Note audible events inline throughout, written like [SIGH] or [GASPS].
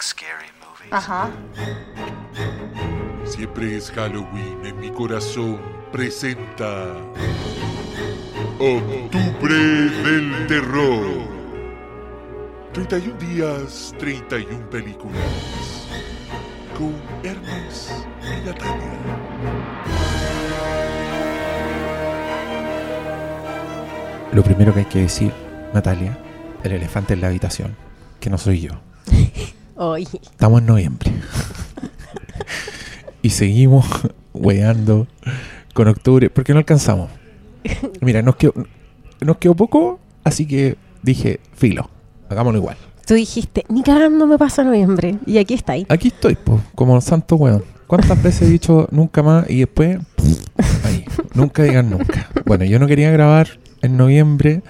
like scary movies. Ajá. Siempre es Halloween en mi corazón. Presenta. Octubre del Terror. 31 días, 31 películas. Con Hermes y Natalia. Lo primero que hay que decir, Natalia, el elefante en la habitación, que no soy yo. [LAUGHS] Estamos en noviembre. [LAUGHS] y seguimos weando con octubre, porque no alcanzamos. Mira, nos quedó, nos quedó poco, así que dije, filo, hagámoslo igual. Tú dijiste, ni cagando me pasa noviembre. Y aquí está ahí. Aquí estoy, pues, como santo weón. ¿Cuántas veces he dicho nunca más y después, [LAUGHS] ahí, nunca digan nunca? Bueno, yo no quería grabar en noviembre,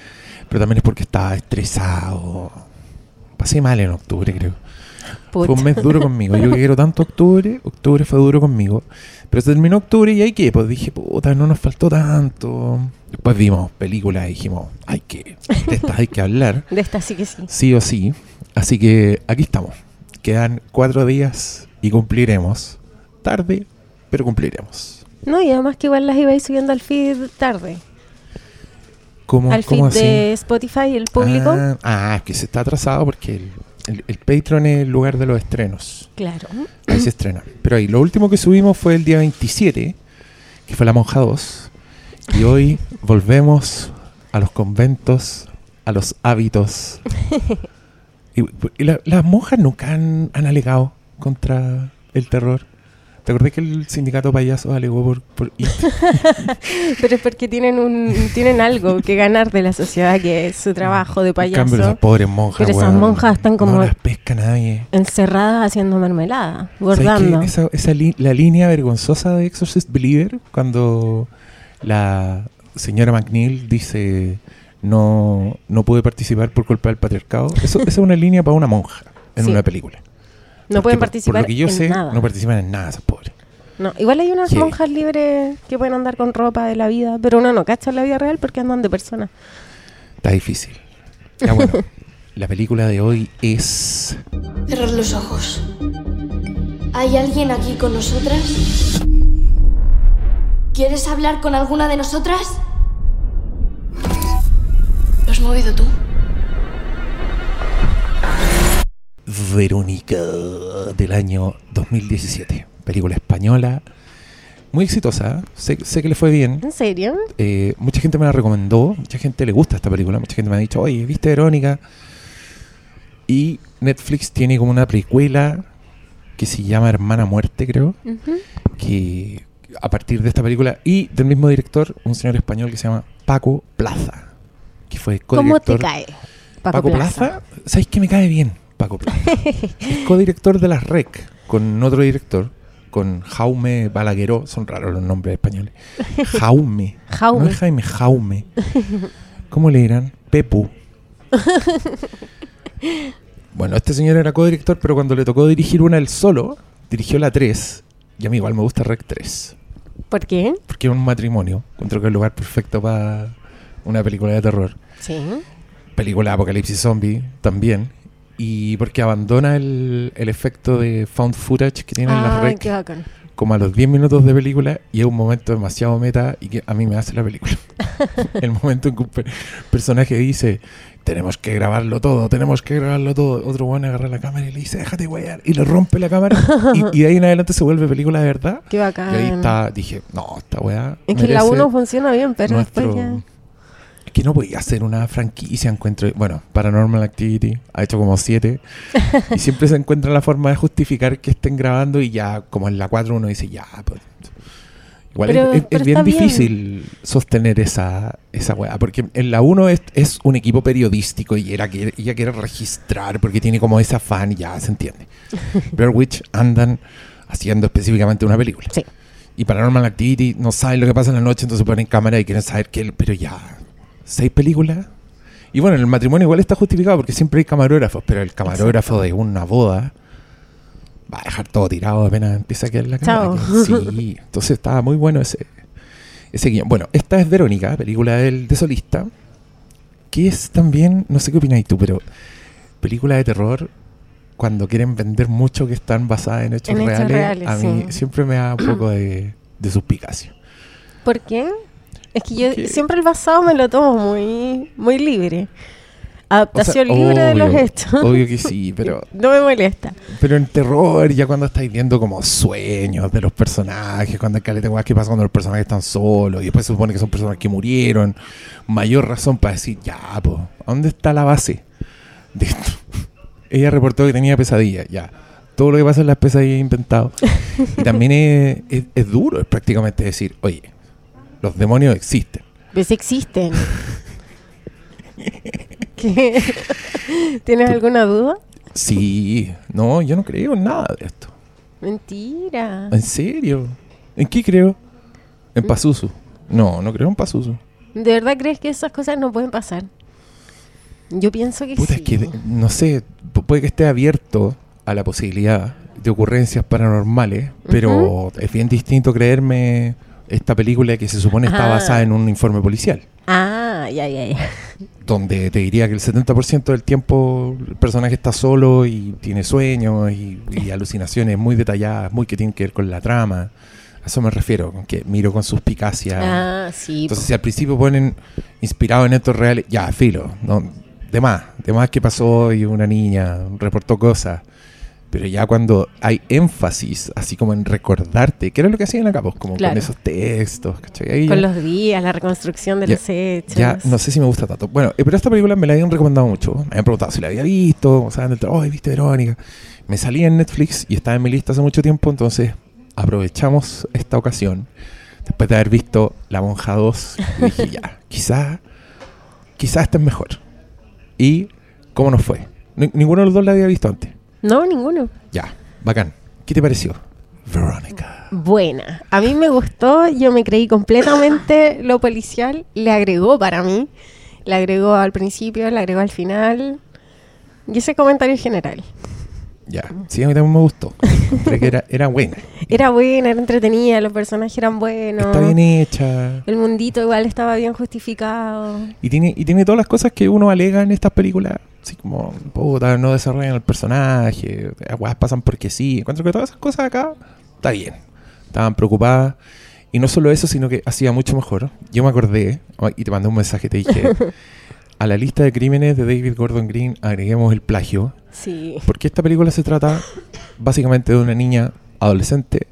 pero también es porque estaba estresado. Pasé mal en octubre, creo. Fue un mes duro conmigo. Yo que quiero tanto octubre, octubre fue duro conmigo. Pero se terminó octubre y ahí que, pues dije, puta, no nos faltó tanto. Después vimos películas y dijimos, hay que, de estas hay que hablar. [LAUGHS] De esta sí que sí. Sí o sí. Así que aquí estamos. Quedan cuatro días y cumpliremos. Tarde, pero cumpliremos. No, y además que igual las iba a ir subiendo al feed tarde. ¿Cómo, Al feed cómo así? de Spotify, el público. Ah, ah, es que se está atrasado porque el, el, el Patreon es el lugar de los estrenos. Claro. Ahí se estrena. Pero ahí, lo último que subimos fue el día 27, que fue La Monja 2. Y hoy [LAUGHS] volvemos a los conventos, a los hábitos. [LAUGHS] Y, y la- las monjas nunca han, han alegado contra el terror. ¿Te acordás que el sindicato payaso alegó por, por [LAUGHS] It? Pero es porque tienen un tienen algo que ganar de la sociedad, que es su trabajo de En cambio, payaso. esas pobres monjas, Pero esas weón, monjas están como- No las pesca nadie. Encerradas haciendo mermelada, bordando. Esa, esa li- la línea vergonzosa de Exorcist Believer, cuando la señora McNeil dice no, no pude participar por culpa del patriarcado, eso, esa es una línea para una monja en Sí. una película. No pueden participar Por lo que yo en sé, nada. no participan en nada esas pobres. No, igual hay unas monjas libres que pueden andar con ropa de la vida, pero uno no cacha en la vida real porque andan de persona. Está difícil. Ya bueno, [LAUGHS] la película de hoy es... Cerrar los ojos. ¿Hay alguien aquí con nosotras? ¿Quieres hablar con alguna de nosotras? ¿Lo has movido tú? Verónica del año 2017. Película española. Muy exitosa. Sé, sé que le fue bien. ¿En serio? Eh, mucha gente me la recomendó. Mucha gente le gusta esta película. Mucha gente me ha dicho, oye, ¿viste Verónica? Y Netflix tiene como una precuela que se llama Hermana Muerte, creo. Que a partir de esta película y del mismo director, un señor español que se llama Paco Plaza. Que fue ¿Cómo te cae? Paco, Plaza. ¿Sabéis que me cae bien? Paco Plaza. es codirector de las REC con otro director, con Jaume Balagueró. Son raros los nombres españoles. Jaume. [LAUGHS] Jaume. No es Jaime, Jaume. ¿Cómo le dirán? Pepu. bueno, este señor era codirector, pero cuando le tocó dirigir una él solo, dirigió la 3. Y a mí igual me gusta REC 3. ¿Por qué? Porque es un matrimonio. Encuentro que es el lugar perfecto para una película de terror Sí. película Apocalipsis Zombie también. Y porque abandona el, el efecto de found footage que tienen las Ah, qué bacán. como a los 10 minutos de película y es un momento demasiado meta y que a mí me hace la película. [LAUGHS] el momento en que un per- personaje dice, tenemos que grabarlo todo, tenemos que grabarlo todo. Otro bueno agarra la cámara y le dice, déjate guayar. Y le rompe la cámara [LAUGHS] y, y de ahí en adelante se vuelve película de verdad. Qué bacán. Y ahí está, dije, no, esta weá. Es que la merece 1 funciona bien, pero nuestro- después ya... Que no podía hacer una franquicia, encuentro. Bueno, Paranormal Activity ha hecho como siete. y [LAUGHS] siempre se encuentra la forma de justificar que estén grabando y ya, como en la 4 uno dice, ya, pues. Igual Pero- es, es- pero es bien está bien. difícil sostener esa, esa weá. Porque en la 1 es, es un equipo periodístico y era que ella quiere registrar porque tiene como ese afán y ya se entiende. [LAUGHS] Blair Witch andan haciendo específicamente una película. Sí. Y Paranormal Activity no saben lo que pasa en la noche, entonces ponen cámara y quieren saber qué. Pero ya, seis películas. Y bueno, en el matrimonio igual está justificado porque siempre hay camarógrafos, pero el camarógrafo de una boda va a dejar todo tirado apenas empieza a quedar la cámara. Sí, entonces estaba muy bueno ese, ese guion. Bueno, esta es Verónica, película del, de solista, que es también, no sé qué opináis tú, pero película de terror cuando quieren vender mucho que están basadas en hechos En hechos reales, reales, a mí sí. siempre me da un poco de, de suspicacia. ¿Por qué? Es que yo siempre el basado me lo tomo muy, muy libre. O sea, Adaptación libre de los hechos. Obvio que sí, pero, [LAUGHS] No me molesta. pero en terror, ya cuando estáis viendo como sueños de los personajes, cuando hay caleta que pasa cuando los personajes están solos, y después se supone que son personas que murieron, mayor razón para decir, ya, po, ¿a dónde está la base de esto? [LAUGHS] Ella reportó que tenía pesadillas, ya. Todo lo que pasa en las pesadillas es inventado. [LAUGHS] Y también es, es- es duro, es prácticamente decir, oye, los demonios existen. ¿Ves? Existen. ¿Qué? ¿Tienes alguna duda? Sí, no, yo no creo en nada de esto. Mentira. ¿En serio? ¿En qué creo? ¿Mm? En Pazuzu. No, no creo en Pazuzu. ¿De verdad crees que esas cosas no pueden pasar? Yo pienso que Puta, sí. es que, no sé, pu- puede que esté abierto a la posibilidad de ocurrencias paranormales, pero es bien distinto creerme esta película que se supone está Ah. basada en un informe policial, Ah, ya, ya, ya. [LAUGHS] donde te diría que el 70% del tiempo el personaje está solo y tiene sueños y, y alucinaciones muy detalladas, muy que tienen que ver con la trama. A eso me refiero, que miro con suspicacia. Ah, sí. Entonces, si al principio ponen inspirado en hechos reales, ya, filo, no, de más, de más que pasó y una niña reportó cosas. Pero ya cuando hay énfasis, así como en recordarte, que era lo que hacían acá, pues, como Claro. con esos textos, ¿cachai? Ahí Con ya, los días, la reconstrucción de Ya- los hechos. ya no sé si me gusta tanto. Bueno, eh, pero esta película me la habían recomendado mucho. Me habían preguntado si la había visto, o sea, en el "Ay, ¿viste Verónica? Me salía en Netflix y estaba en mi lista hace mucho tiempo, entonces aprovechamos esta ocasión. Después de haber visto La Monja 2, y dije, ya, [LAUGHS] quizá, quizá esta es mejor. ¿Y cómo nos fue? Ni- ninguno de los dos la había visto antes. No, ninguno. Ya, bacán. ¿Qué te pareció? Verónica. Buena. A mí me gustó, yo me creí completamente [LAUGHS] lo policial. Le agregó para mí. Le agregó al principio, le agregó al final. Y ese comentario general. Ya, sí, a mí también me gustó. Que era, era buena. [LAUGHS] Era buena, era entretenida, los personajes eran buenos. Está bien hecha. El mundito igual estaba bien justificado. Y tiene, y tiene todas las cosas que uno alega en estas películas. Así como, puta, no desarrollan el personaje, las pasan porque sí. Encuentro que todas esas cosas acá está bien. Estaban preocupadas. Y no solo eso, sino que hacía mucho mejor. Yo me acordé, y te mandé un mensaje, te dije, [LAUGHS] a la lista de crímenes de David Gordon Green agreguemos el plagio. Sí. Porque esta película se trata básicamente de una niña adolescente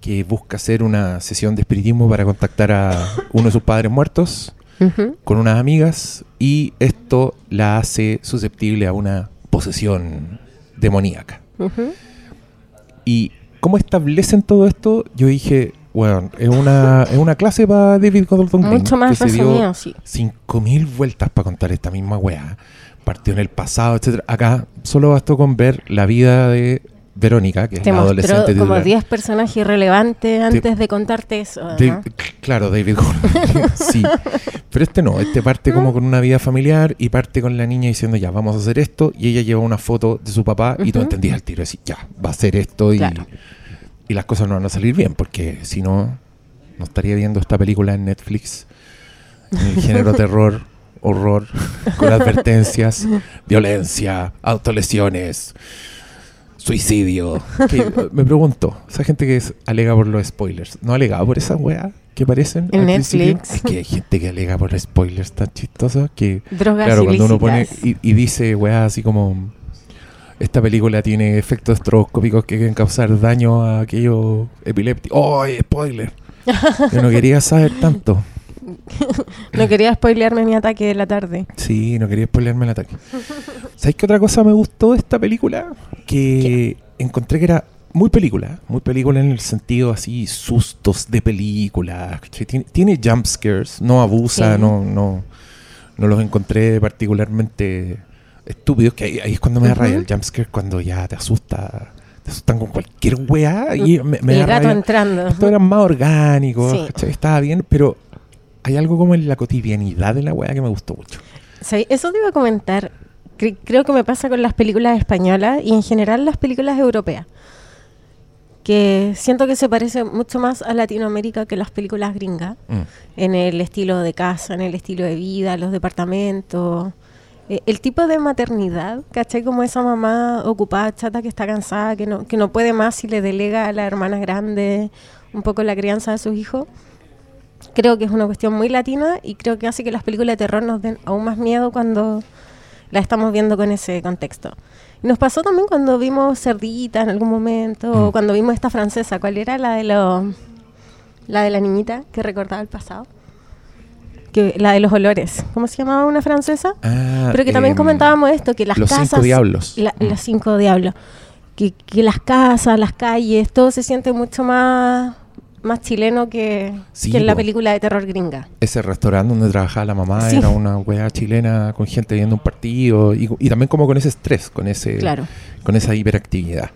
que busca hacer una sesión de espiritismo para contactar a uno de sus padres muertos Con unas amigas y esto la hace susceptible a una posesión demoníaca. Y cómo establecen todo esto, yo dije, bueno, es una, [LAUGHS] es una clase para David Gordon Green Mucho más que se dio resumido, sí. 5000 vueltas para contar esta misma weá. Partió en el pasado, etcétera. Acá solo bastó con ver la vida de Verónica, que es la adolescente como titular. 10 personajes relevantes antes de contarte eso. claro, David Gordon. [LAUGHS] sí. Pero este no, este parte como con una vida familiar y parte con la niña diciendo ya, vamos a hacer esto. Y ella lleva una foto de su papá y tú entendías al tiro, ya, va a hacer esto y, Claro. y las cosas no van a salir bien, porque si no, no estaría viendo esta película en Netflix. En el [LAUGHS] género terror, horror, con advertencias, violencia, autolesiones, suicidio. Que, eh, me pregunto, esa gente que es, alega por los spoilers, ¿no alega por esas weas que aparecen En al principio? Netflix. Es que hay gente que alega por los spoilers tan chistosos que, Drogas claro, cuando uno pone y, y dice weas así como esta película tiene efectos estroboscópicos que pueden causar daño a aquellos epilépticos. ¡Oh, spoiler! [LAUGHS] Yo no quería saber tanto. [LAUGHS] No quería spoilearme mi ataque de la tarde. Sí, no quería spoilearme el ataque. ¿Sabes qué otra cosa me gustó de esta película? Que encontré que era muy película, muy película en el sentido así, sustos de película. Tiene, tiene jump scares, no abusa, Sí. no, no, no los encontré particularmente estúpidos, que ahí, ahí es cuando me da rabia el jump scare, cuando ya te asusta, te asustan con cualquier weá y me, me el da gato rabia. entrando. Esto era más orgánico, estaba bien, pero hay algo como en la cotidianidad de la weá que me gustó mucho. Sí, eso te iba a comentar. Cre- creo que me pasa con las películas españolas y en general las películas europeas. Que siento que se parece mucho más a Latinoamérica que las películas gringas. Mm. En el estilo de casa, en el estilo de vida, los departamentos, eh, el tipo de maternidad, ¿cachai? Como esa mamá ocupada, chata, que está cansada, que no, que no puede más y le delega a la hermana grande un poco la crianza de sus hijos. Creo que es una cuestión muy latina y creo que hace que las películas de terror nos den aún más miedo cuando la estamos viendo con ese contexto. Nos pasó también cuando vimos Cerdita en algún momento, o Mm. cuando vimos esta francesa, ¿cuál era? La de los la de la niñita que recordaba el pasado. Que, la de los olores. ¿Cómo se llamaba una francesa? Ah, Pero que también em, comentábamos esto, que las Los casas... cinco diablos. la- Mm. Los cinco diablos. Que, que las casas, las calles, todo se siente mucho más, más chileno que, Sí, que en la película de terror gringa. Ese restaurante donde trabajaba la mamá Sí. era una weá chilena con gente viendo un partido y, y también como con ese estrés, con ese Claro. con esa hiperactividad.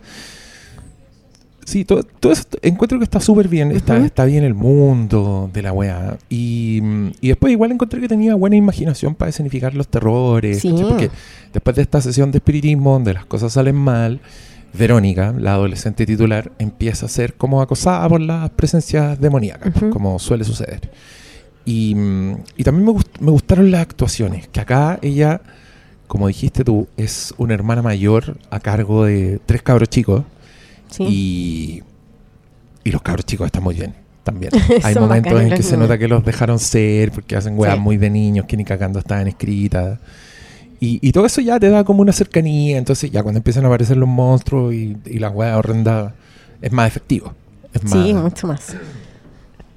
Sí, todo, todo eso encuentro que está súper bien, está, bien el mundo de la weá. Y, mm, y después igual encontré que tenía buena imaginación para escenificar los terrores. Porque después de esta sesión de espiritismo donde las cosas salen mal, Verónica, la adolescente titular, empieza a ser como acosada por las presencias demoníacas, como suele suceder. Y, mm, y también me, gust- me gustaron las actuaciones, que acá ella, como dijiste tú, es una hermana mayor a cargo de tres cabros chicos Sí. y, y los cabros chicos están muy bien también. [LAUGHS] Hay momentos en que se nota que los dejaron ser porque hacen weas Sí. muy de niños que ni cagando estaban escritas. Y, y todo eso ya te da como una cercanía. Entonces, ya cuando empiezan a aparecer los monstruos y, y las weas horrendas, es más efectivo. Es más, Sí, mucho más.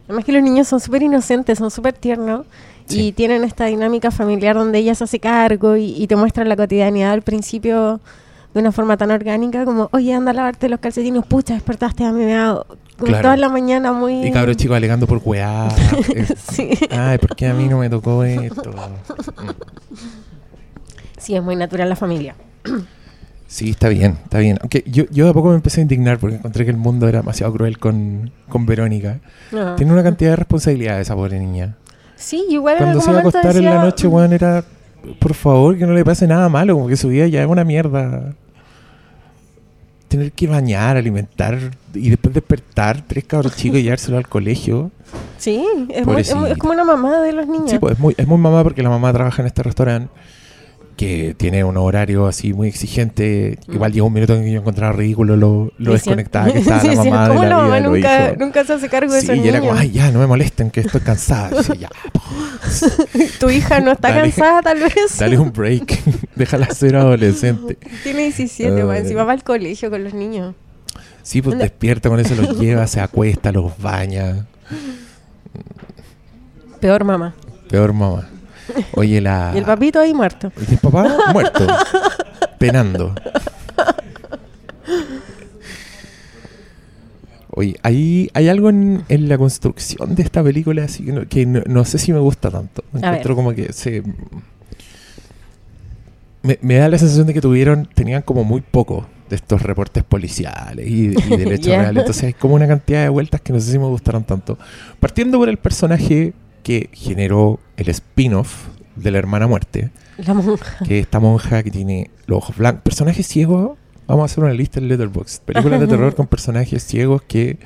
Además que los niños son súper inocentes, son súper tiernos Sí. y tienen esta dinámica familiar donde ella se hace cargo y, y te muestran la cotidianidad al principio de una forma tan orgánica como, oye, anda a lavarte los calcetines, pucha, despertaste a mí, me hago como Claro. toda la mañana muy... Y cabros chicos alegando por weá. [LAUGHS] Sí. Ay, ¿por qué a mí no me tocó [LAUGHS] esto? Sí, es muy natural la familia. Sí, está bien, está bien. Aunque yo, yo de a poco me empecé a indignar porque encontré que el mundo era demasiado cruel con, con Verónica. No. Tiene una cantidad de responsabilidades esa pobre niña. Sí, igual en Cuando algún se iba a acostar en la noche, weón, era, por favor, que no le pase nada malo, como que su vida ya es una mierda. Tener que bañar, alimentar y después despertar tres cabros chicos y llevárselo al colegio. Sí, es, muy- es muy- es como una mamá de los niños. Sí, pues es muy, es muy mamá porque la mamá trabaja en este restaurante que tiene un horario así muy exigente. Igual llegó un minuto en que yo encontraba ridículo lo, lo desconectada que estaba [LAUGHS] Sí, la sí, mamá de ¿cómo la, vida de los nunca, se hace cargo de Sí, esos y era como, ay, ya, no me molesten, que estoy cansada. Decía, [LAUGHS] Tu hija no está Dale. cansada, tal vez. [LAUGHS] dale un break, déjala ser adolescente. Tiene 17, más Ay. encima va al colegio con los niños. Sí, pues despierta con eso, los lleva, se acuesta, los baña. Peor mamá. Peor mamá. Oye, la... Y [LAUGHS] el papito ahí muerto. Y el papá [LAUGHS] muerto, penando. Oye, hay, hay algo en, en la construcción de esta película así que, no, que no, no sé si me gusta tanto. Me A encuentro ver. como que se... Me, me da la sensación de que tuvieron, tenían como muy poco de estos reportes policiales y, y del [LAUGHS] hecho Ya. real. Entonces hay como una cantidad de vueltas que no sé si me gustaron tanto. Partiendo por el personaje que generó el spin-off de la hermana muerte, La monja. que esta monja que tiene los ojos blancos. Personajes ciegos, vamos a hacer una lista en Letterboxd. Películas de [LAUGHS] terror con personajes ciegos que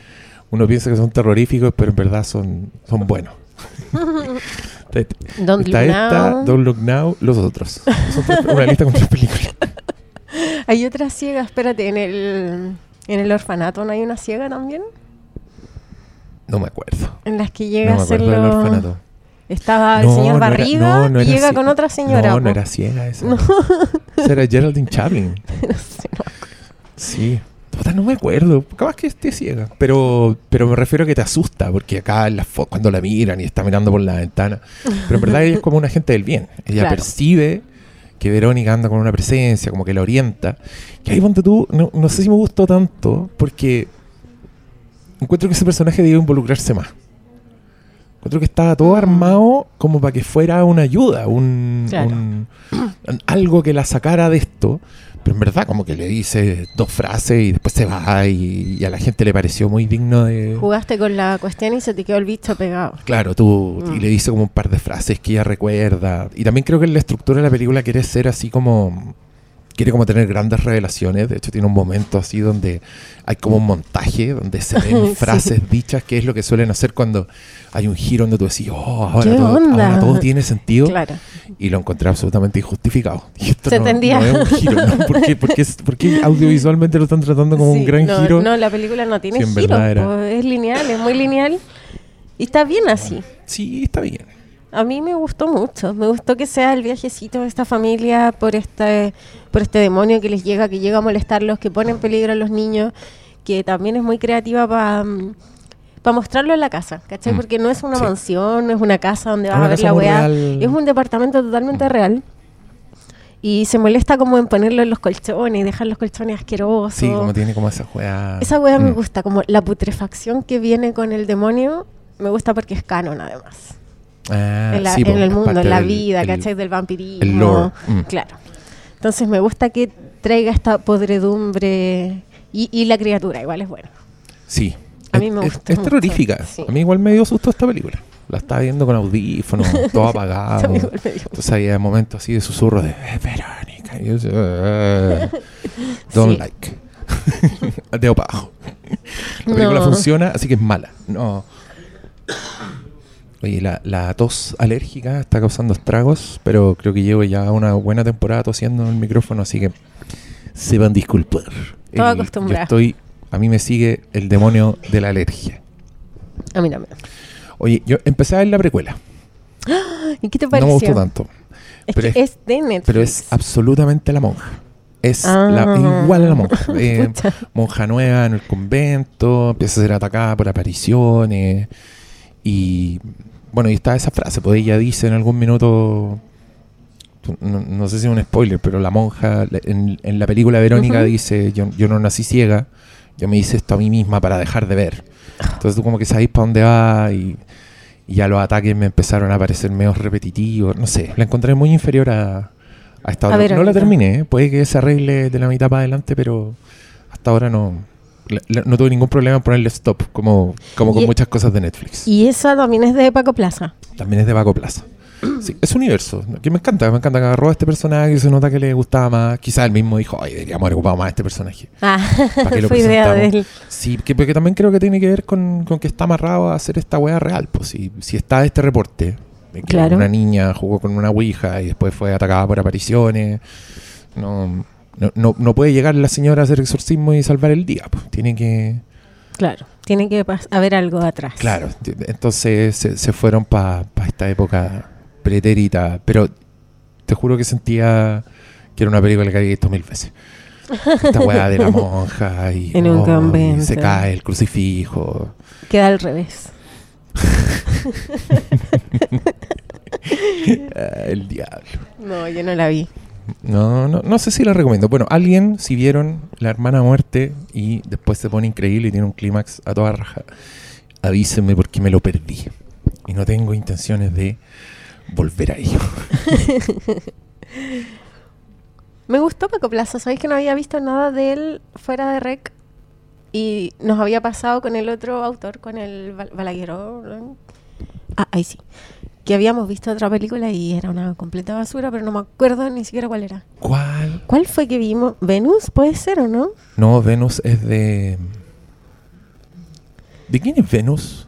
uno piensa que son terroríficos, pero en verdad son, son buenos. [LAUGHS] Don't está Look esta, Now. Don't Look Now, los otros. Son una lista con tres películas. [LAUGHS] Hay otra ciega, espérate, en el, en el orfanato no hay una ciega también. No me acuerdo. En las que No llega a acuerdo del orfanato. Estaba el No, señor no Barriga y llega con otra señora. No, po. no era ciega esa. No. Esa era Geraldine Chaplin. [LAUGHS] Sí. Puta, no me acuerdo. Capaz que esté ciega. Pero, pero me refiero a que te asusta, porque acá la cuando la miran y está mirando por la ventana. Pero en verdad ella es como un agente del bien. Ella Claro. percibe que Verónica anda con una presencia, como que la orienta. Que ahí ponte tú, no, no sé si me gustó tanto, porque encuentro que ese personaje debe involucrarse más. Encuentro que estaba todo Mm. armado como para que fuera una ayuda, un, Claro. un- algo que la sacara de esto. Pero en verdad, como que le dice dos frases y después se va y, y a la gente le pareció muy digno de... Jugaste con la cuestión y se te quedó el bicho pegado. Claro, tú, Mm. y le dice como un par de frases que ella recuerda. Y también creo que la estructura de la película quiere ser así como quiere como tener grandes revelaciones. De hecho, tiene un momento así donde hay como un montaje donde se ven [LAUGHS] Sí. frases dichas, que es lo que suelen hacer cuando hay un giro donde tú decís, oh, ahora, ¿Qué todo, onda? ahora todo tiene sentido. Claro. Y lo encontré absolutamente injustificado. [LAUGHS] Y esto Se no, no es un giro, ¿no? ¿Por qué, por qué es- por qué audiovisualmente lo están tratando como un gran giro? No, la película no tiene era- po, es lineal, es muy lineal. Y está bien así. Sí, está bien. A mí me gustó mucho. Me gustó que sea el viajecito de esta familia por este, por este demonio que les llega, que llega a molestarlos, que pone en peligro a los niños, que también es muy creativa para mostrarlo en la casa, ¿cachai? Mm, Porque no es una sí. mansión, no es una casa donde vas a ver la weá. Es un departamento totalmente Mm. real. Y se molesta como en ponerlo en los colchones y dejar los colchones asquerosos. Sí, como tiene como esa juega. Esa weá me Mm. gusta, como la putrefacción que viene con el demonio, me gusta porque es canon además. Ah, en, la- sí, en el es mundo, en la del- vida, el- ¿cachai? Del vampirismo. el lore, mm. Claro. Entonces me gusta que traiga esta podredumbre y, y la criatura, igual es bueno. Sí. A mí Es- me es- gustó Es, mucho, terrorífica. sí. A mí igual me dio susto esta película. La estaba viendo con audífonos, [LAUGHS] todo apagado. Entonces había momentos así de susurro de "Eh, Verónica. Y yo "Eh, don't Sí. like. [LAUGHS] Para abajo. La película No. funciona, así que es mala. No. Oye, la, la tos alérgica está causando estragos, pero creo que llevo ya una buena temporada tosiendo en el micrófono, así que se van a disculpar. Todo El- yo acostumbrado. estoy, a mí me sigue el demonio de la alergia. A mí también. Oye, yo empecé a ver la precuela. [GASPS] ¿Y qué te No pareció? me gustó tanto. Es pero que es- es de Netflix. Pero es absolutamente la monja. Es Ah. la- igual a la monja. [LAUGHS] Eh, monja nueva en el convento, empieza a ser atacada por apariciones. Y bueno, y está esa frase, pues ella dice en algún minuto, no, no sé si es un spoiler, pero la monja en, en la película Verónica dice, yo, yo no nací ciega, yo me hice esto a mí misma para dejar de ver. Entonces tú como que sabes para dónde va y, y ya los ataques me empezaron a parecer medio repetitivos, no sé, la encontré muy inferior a, a esta A otra. No la terminé, ¿eh? puede que se arregle de la mitad para adelante, pero hasta ahora no, la- la- no tuve ningún problema en ponerle stop, como, como con Y- muchas cosas de Netflix. Y esa también es de Paco Plaza. También es de Paco Plaza. Sí, es universo, que me encanta, me encanta que agarró a este personaje y se nota que le gustaba más. Quizás él mismo dijo, ay, deberíamos haber ocupado más a este personaje. Ah, ¿Para qué [LAUGHS] lo fue idea de él. Sí, que, porque también creo que tiene que ver con, con que está amarrado a hacer esta weá real. Pues si, si está este reporte de que Claro. una niña jugó con una ouija y después fue atacada por apariciones, no, no, no, no puede llegar la señora a hacer exorcismo y salvar el día. Pues tiene que... Claro, tiene que haber algo atrás. Claro, entonces se, se fueron para esta época pretérita, pero te juro que sentía que era una película que había visto mil veces. Esta weá de la [LAUGHS] monja y, En un oh, y se cae el crucifijo. Queda al revés. [LAUGHS] Ah, el diablo. No, yo no la vi. No, no, no sé si la recomiendo. Bueno, alguien, si vieron La Hermana Muerte y después se pone increíble y tiene un clímax a toda raja, avísenme porque me lo perdí. Y no tengo intenciones de volver a ello. [LAUGHS] Me gustó Paco Plaza, sabéis que no había visto nada de él fuera de Rec y nos había pasado con el otro autor, con el Bal- Balagueró. Ah, ahí sí. Que habíamos visto otra película y era una completa basura, pero no me acuerdo ni siquiera cuál era. ¿Cuál? ¿Cuál fue que vimos? ¿Venus? ¿Puede ser o no? No, Venus es de... ¿De quién es Venus?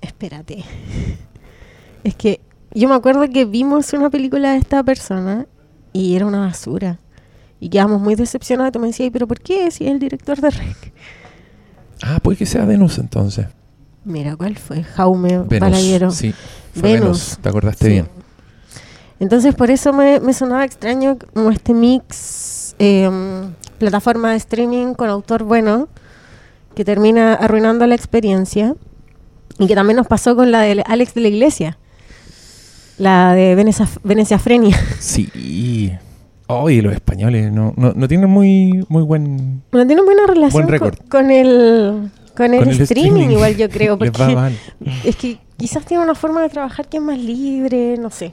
Espérate. [LAUGHS] Es que yo me acuerdo que vimos una película de esta persona y era una basura. Y quedamos muy decepcionados. Tú me decías, ¿pero por qué? Si es el director de Rec. Ah, puede que sea Venus entonces. Mira, ¿cuál fue? Jaume Venus. Balaguero. Sí, fue Venus. Venus. ¿Te acordaste Sí. bien? Entonces, por eso me, me sonaba extraño como este mix, eh, plataforma de streaming con autor bueno, que termina arruinando la experiencia. Y que también nos pasó con la de Alex de la Iglesia. La de Venecia, Veneciafrenia. Sí. Oye, los españoles no, no, no tienen muy, muy buen... Bueno, tiene buena relación Buen con el, con el, Con el streaming, streaming. igual yo creo. [LAUGHS] Porque es que quizás tiene una forma de trabajar que es más libre, no sé.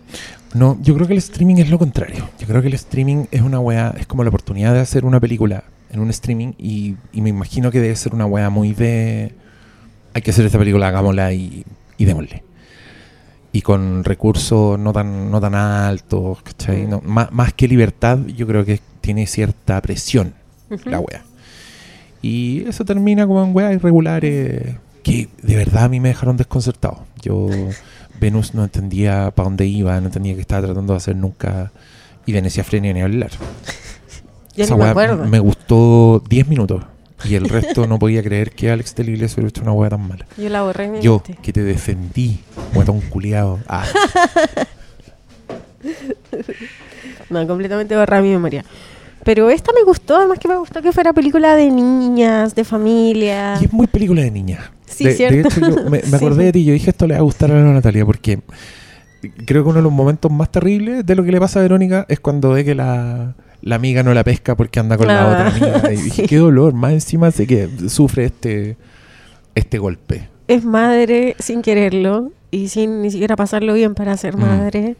No, yo creo que el streaming es lo contrario. Yo creo que el streaming es una weá, es como la oportunidad de hacer una película en un streaming y, y me imagino que debe ser una weá muy de... Hay que hacer esta película, hagámosla y, y démosle. y con recursos no tan, no tan altos, ¿cachai? Mm. No, más, más que libertad, yo creo que tiene cierta presión la wea. Y eso termina como en weas irregulares que de verdad a mí me dejaron desconcertado. Yo, Venus no entendía para dónde iba, no entendía qué estaba tratando de hacer nunca. Y Venecia Frenia ni hablar. [LAUGHS] Ya Esa ni me wea acuerdo. me gustó 10 minutos. Y el resto no podía creer que Alex de la Iglesia hubiera hecho una wea tan mala. Yo la borré mi Yo, mente. que te defendí, guatón culiado. Ah, [LAUGHS] No, completamente borrada mi memoria. Pero esta me gustó, además que me gustó que fuera película de niñas, de familia. Y es muy película de niña. Sí, de, de cierto. hecho, yo me, me [LAUGHS] Sí. acordé de ti. Yo dije, esto le va a gustar a la Natalia porque creo que uno de los momentos más terribles de lo que le pasa a Verónica es cuando ve que la, la amiga no la pesca porque anda con la otra amiga. [LAUGHS] Y dije, qué dolor. Más encima sé que sufre este, este golpe. Es madre sin quererlo y sin ni siquiera pasarlo bien para ser Mm. madre.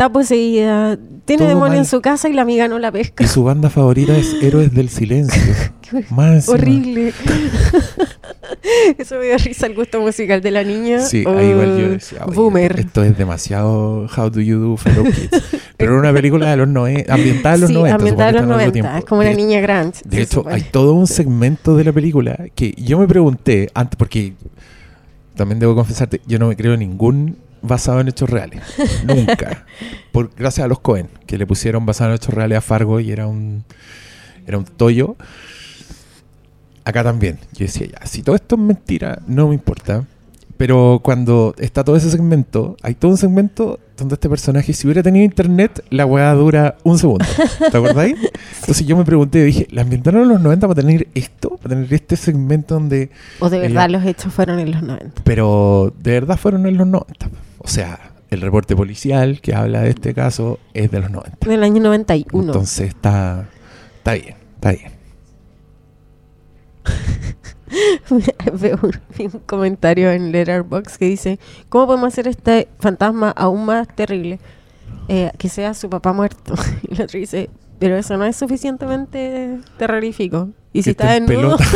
Está poseída, tiene Todo demonio en su casa y la amiga no la pesca. Y su banda favorita es Héroes del Silencio. [LAUGHS] [LAUGHS] Más. Horrible. [LAUGHS] Eso me dio risa el gusto musical de la niña. Sí, ahí igual yo decía, "Oye, Boomer. esto es demasiado How Do You Do Fellow Kids. Pero era una película de los 90, ambientada en los sí, 90. ambientada en los suponete, 90. otro tiempo. Es como una niña grande. De hecho, supone. hay todo un segmento de la película que yo me pregunté antes, porque también debo confesarte, yo no me creo ningún basado en hechos reales. [LAUGHS] Nunca. Por, gracias a los Cohen, que le pusieron basado en hechos reales a Fargo y era un, era un tollo. Acá también. Yo decía, ya, si todo esto es mentira, no me importa. Pero cuando está todo ese segmento, hay todo un segmento donde este personaje, si hubiera tenido internet, la weá dura un segundo. ¿Te acordáis? [LAUGHS] Entonces yo me pregunté, dije, ¿la ambientaron en los 90 para tener esto? ¿Para tener este segmento donde... O de verdad los hechos fueron en los 90. Pero de verdad fueron en los 90. O sea, el reporte policial que habla de este caso es de los 90. Del año 91. Entonces está, está bien, está bien. [LAUGHS] Veo un, un comentario en Letterboxd que dice: ¿Cómo podemos hacer este fantasma aún más terrible? Eh, que sea su papá muerto. [LAUGHS] Y el otro dice: Pero eso no es suficientemente terrorífico. Y si está desnudo. [LAUGHS]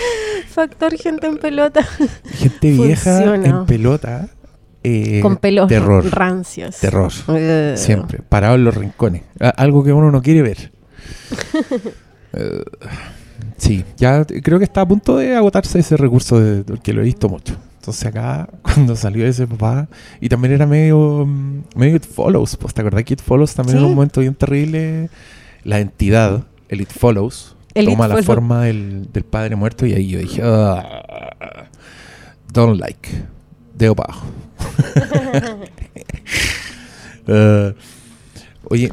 [LAUGHS] Factor gente en pelota. Gente vieja Funciona. en pelota. eh, con pelos terror. rancios. Terror. Eh, Siempre. Parado en los rincones. Algo que uno no quiere ver. [LAUGHS] Eh, sí, ya creo que está a punto de agotarse ese recurso de, porque lo he visto mucho. Entonces acá, [LAUGHS] cuando salió ese papá, y también era medio, mm, medio It Follows, pues te acordás que It Follows también Sí. era un momento bien terrible. La entidad, el It Follows, El toma la forma del, del padre muerto y ahí yo dije, "Ah, don't like, dedo para abajo. [LAUGHS] Eh, oye,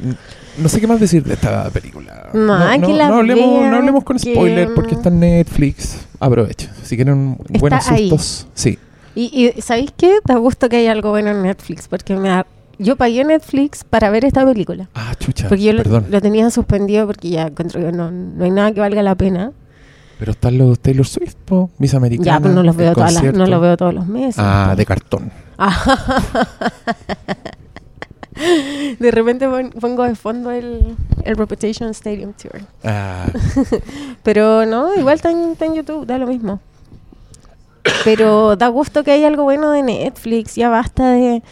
no sé qué más decir de esta película. No, hablemos, no hablemos con que- spoiler porque está en Netflix. Aprovecha. Si quieren Está buenos ahí. sustos, sí. Y, y ¿sabéis qué? Da gusto que haya algo bueno en Netflix. Porque me da- yo pagué Netflix para ver esta película. Ah, chucha. Porque yo lo, tenía suspendido porque ya encuentro que no, no hay nada que valga la pena. Pero están los Taylor Swift, po, Miss Americana. ya, pues no los veo, todas las- no los veo todos los meses. Ah, de cartón. [LAUGHS] De repente pon- pongo de fondo el, el Reputation Stadium Tour. Ah, [LAUGHS] Pero no, igual está en, está en YouTube, da lo mismo. Pero da gusto que haya algo bueno de Netflix. Ya basta de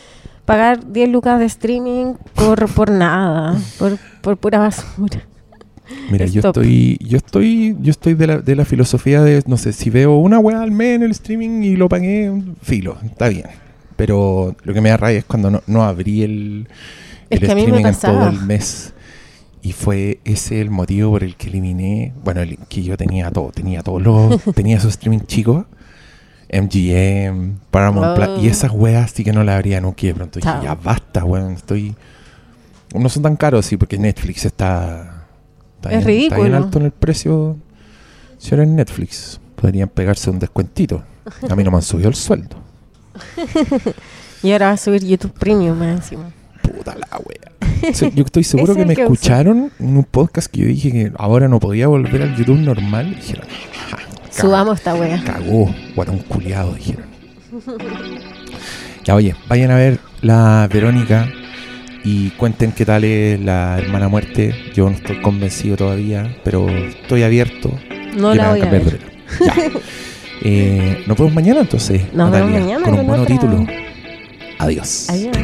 pagar 10 lucas de streaming por, por nada, por, por pura basura. Mira, yo estoy, yo estoy, yo estoy de la, de la filosofía de, no sé, si veo una weá al mes en el streaming y lo pagué, filo, está bien. Pero lo que me da rabia es cuando no, no abrí el, Es el que streaming en todo el mes. Y fue ese el motivo por el que eliminé, bueno, el, que yo tenía todo, tenía todos los, [LAUGHS] tenía esos streaming chicos, MGM, Paramount Plus, y Oh. esas weas sí que no la abría nunca de pronto dije, ya basta, weón, estoy... No son tan caros, sí, porque Netflix está... está Es bien- Está bien ridículo. alto en el precio. Si ahora en Netflix, podrían pegarse un descuentito. A mí no me han subido el sueldo. [LAUGHS] Y ahora va a subir YouTube Premium más encima. Puta la wea. Yo estoy [LAUGHS] seguro que me uso. escucharon en un podcast que yo dije que ahora no podía volver al YouTube normal. Y dijeron, "Ja, Subamos esta wea. Cagó, guatón culiado, dijeron. Ya, oye, vayan a ver la Verónica y cuenten qué tal es la hermana muerte. Yo no estoy convencido todavía, pero estoy abierto. No la voy a ver. Ya. [LAUGHS] Eh, nos vemos mañana entonces. Nos vemos Natalia, mañana con un buen título. Adiós. Adiós.